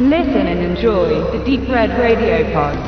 Listen and enjoy the Deep Red Radio Pod.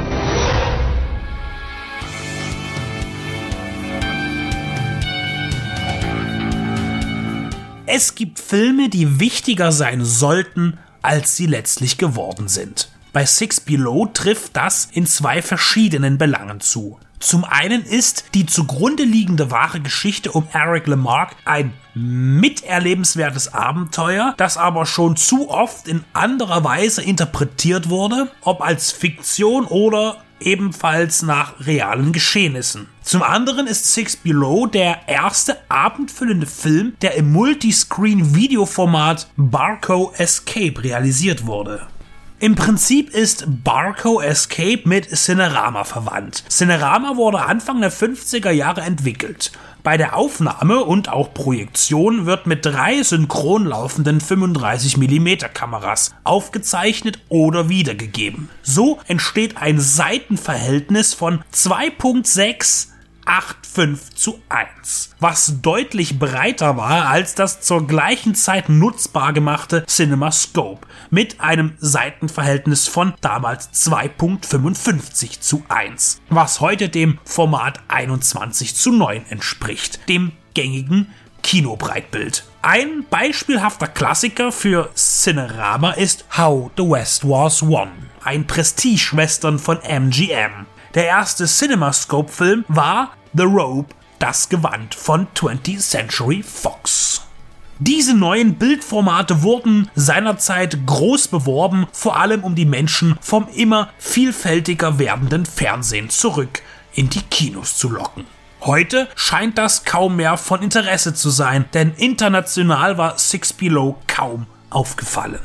Es gibt Filme, die wichtiger sein sollten, als sie letztlich geworden sind. Bei Six Below trifft das in zwei verschiedenen Belangen zu. Zum einen ist die zugrunde liegende wahre Geschichte um Eric Lamarck ein miterlebenswertes Abenteuer, das aber schon zu oft in anderer Weise interpretiert wurde, ob als Fiktion oder ebenfalls nach realen Geschehnissen. Zum anderen ist Six Below der erste abendfüllende Film, der im Multiscreen-Videoformat Barco Escape realisiert wurde. Im Prinzip ist Barco Escape mit Cinerama verwandt. Cinerama wurde Anfang der 50er Jahre entwickelt. Bei der Aufnahme und auch Projektion wird mit drei synchron laufenden 35mm Kameras aufgezeichnet oder wiedergegeben. So entsteht ein Seitenverhältnis von 2.6 8,5 zu 1, was deutlich breiter war als das zur gleichen Zeit nutzbar gemachte CinemaScope mit einem Seitenverhältnis von damals 2.55 zu 1, was heute dem Format 21 zu 9 entspricht, dem gängigen Kinobreitbild. Ein beispielhafter Klassiker für Cinerama ist How the West Was Won, ein Prestige-Western von MGM. Der erste CinemaScope-Film war The Robe, das Gewand von 20th Century Fox. Diese neuen Bildformate wurden seinerzeit groß beworben, vor allem um die Menschen vom immer vielfältiger werdenden Fernsehen zurück in die Kinos zu locken. Heute scheint das kaum mehr von Interesse zu sein, denn international war Six Below kaum aufgefallen.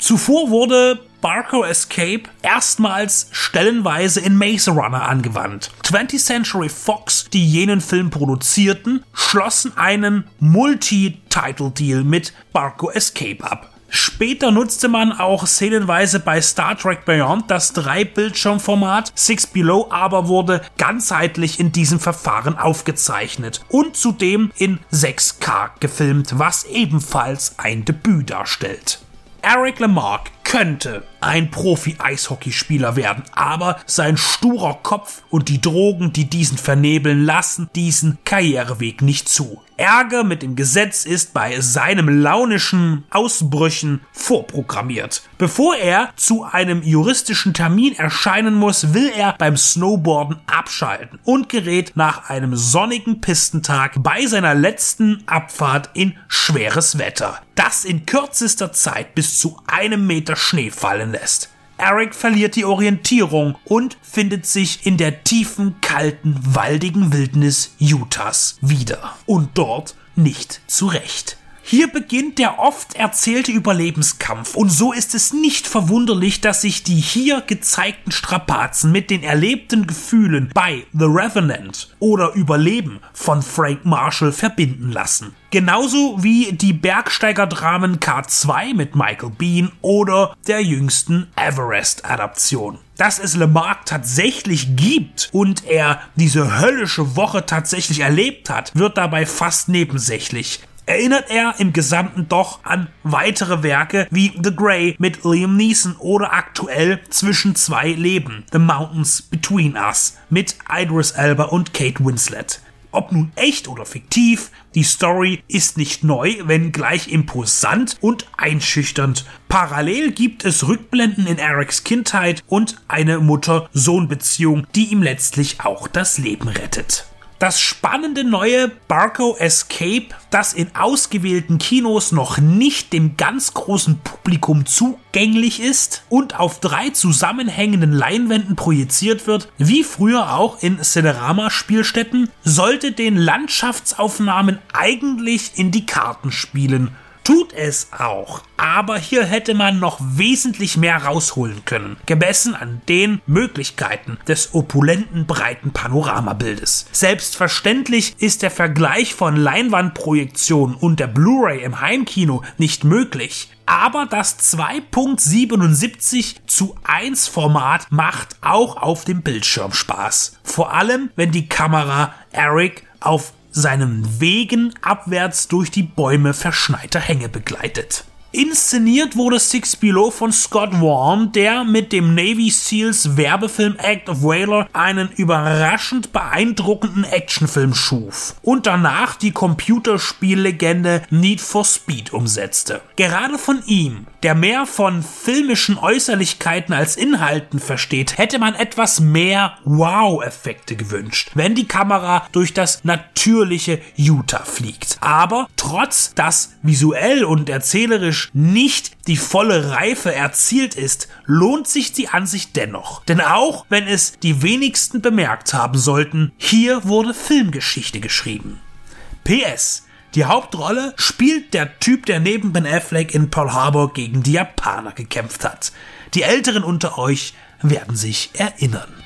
Zuvor wurde Barco Escape erstmals stellenweise in Maze Runner angewandt. 20th Century Fox, die jenen Film produzierten, schlossen einen Multi-Title-Deal mit Barco Escape ab. Später nutzte man auch szenenweise bei Star Trek Beyond das Drei-Bildschirmformat. Six Below aber wurde ganzheitlich in diesem Verfahren aufgezeichnet und zudem in 6K gefilmt, was ebenfalls ein Debüt darstellt. Eric Lamarck könnte ein Profi-Eishockeyspieler werden, aber sein sturer Kopf und die Drogen, die diesen vernebeln, lassen diesen Karriereweg nicht zu. Ärger mit dem Gesetz ist bei seinem launischen Ausbrüchen vorprogrammiert. Bevor er zu einem juristischen Termin erscheinen muss, will er beim Snowboarden abschalten und gerät nach einem sonnigen Pistentag bei seiner letzten Abfahrt in schweres Wetter, das in kürzester Zeit bis zu einem Meter Schnee fallen lässt. Eric verliert die Orientierung und findet sich in der tiefen, kalten, waldigen Wildnis Utahs wieder. Und dort nicht zurecht. Hier beginnt der oft erzählte Überlebenskampf und so ist es nicht verwunderlich, dass sich die hier gezeigten Strapazen mit den erlebten Gefühlen bei The Revenant oder Überleben von Frank Marshall verbinden lassen. Genauso wie die Bergsteigerdramen K2 mit Michael Bean oder der jüngsten Everest-Adaption dass es Lamarck tatsächlich gibt und er diese höllische Woche tatsächlich erlebt hat, wird dabei fast nebensächlich erinnert er im Gesamten doch an weitere Werke wie The Grey mit Liam Neeson oder aktuell Zwischen zwei Leben, The Mountains Between Us mit Idris Elba und Kate Winslet. Ob nun echt oder fiktiv, die Story ist nicht neu, wenn gleich imposant und einschüchternd. Parallel gibt es Rückblenden in Erics Kindheit und eine Mutter-Sohn-Beziehung, die ihm letztlich auch das Leben rettet. Das spannende neue Barco Escape, das in ausgewählten Kinos noch nicht dem ganz großen Publikum zugänglich ist und auf drei zusammenhängenden Leinwänden projiziert wird, wie früher auch in Cinerama-Spielstätten, sollte den Landschaftsaufnahmen eigentlich in die Karten spielen tut es auch. Aber hier hätte man noch wesentlich mehr rausholen können, gemessen an den Möglichkeiten des opulenten breiten Panoramabildes. Selbstverständlich ist der Vergleich von Leinwandprojektion und der Blu-ray im Heimkino nicht möglich. Aber das 2.77 zu 1 Format macht auch auf dem Bildschirm Spaß. Vor allem, wenn die Kamera Eric auf seinem Wegen abwärts durch die Bäume verschneiter Hänge begleitet. Inszeniert wurde Six Below von Scott Warren, der mit dem Navy Seals Werbefilm Act of Whaler einen überraschend beeindruckenden Actionfilm schuf und danach die Computerspiellegende Need for Speed umsetzte. Gerade von ihm, der mehr von filmischen Äußerlichkeiten als Inhalten versteht, hätte man etwas mehr Wow-Effekte gewünscht, wenn die Kamera durch das natürliche Utah fliegt. Aber trotz dass visuell und erzählerisch nicht die volle Reife erzielt ist, lohnt sich die Ansicht dennoch. Denn auch wenn es die wenigsten bemerkt haben sollten, hier wurde Filmgeschichte geschrieben. PS. Die Hauptrolle spielt der Typ, der neben Ben Affleck in Pearl Harbor gegen die Japaner gekämpft hat. Die Älteren unter euch werden sich erinnern.